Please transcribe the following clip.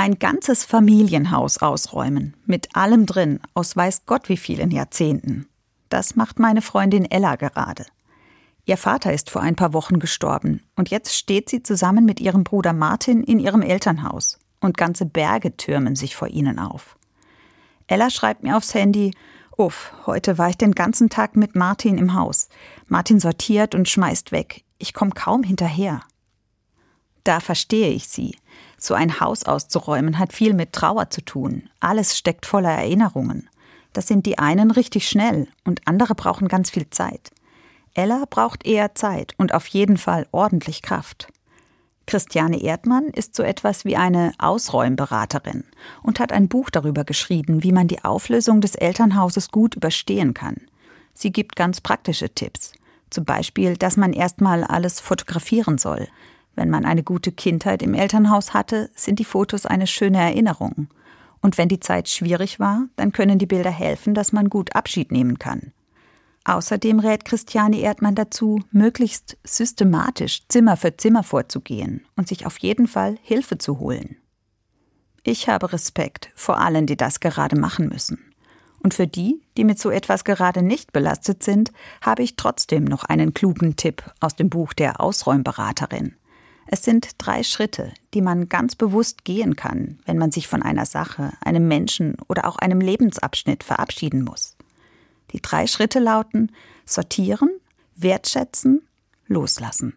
Ein ganzes Familienhaus ausräumen, mit allem drin, aus weiß Gott wie vielen Jahrzehnten. Das macht meine Freundin Ella gerade. Ihr Vater ist vor ein paar Wochen gestorben und jetzt steht sie zusammen mit ihrem Bruder Martin in ihrem Elternhaus und ganze Berge türmen sich vor ihnen auf. Ella schreibt mir aufs Handy, Uff, heute war ich den ganzen Tag mit Martin im Haus. Martin sortiert und schmeißt weg. Ich komme kaum hinterher. Da verstehe ich sie. So ein Haus auszuräumen hat viel mit Trauer zu tun. Alles steckt voller Erinnerungen. Das sind die einen richtig schnell und andere brauchen ganz viel Zeit. Ella braucht eher Zeit und auf jeden Fall ordentlich Kraft. Christiane Erdmann ist so etwas wie eine Ausräumberaterin und hat ein Buch darüber geschrieben, wie man die Auflösung des Elternhauses gut überstehen kann. Sie gibt ganz praktische Tipps. Zum Beispiel, dass man erstmal alles fotografieren soll, wenn man eine gute Kindheit im Elternhaus hatte, sind die Fotos eine schöne Erinnerung. Und wenn die Zeit schwierig war, dann können die Bilder helfen, dass man gut Abschied nehmen kann. Außerdem rät Christiane Erdmann dazu, möglichst systematisch Zimmer für Zimmer vorzugehen und sich auf jeden Fall Hilfe zu holen. Ich habe Respekt vor allen, die das gerade machen müssen. Und für die, die mit so etwas gerade nicht belastet sind, habe ich trotzdem noch einen klugen Tipp aus dem Buch der Ausräumberaterin. Es sind drei Schritte, die man ganz bewusst gehen kann, wenn man sich von einer Sache, einem Menschen oder auch einem Lebensabschnitt verabschieden muss. Die drei Schritte lauten sortieren, wertschätzen, loslassen.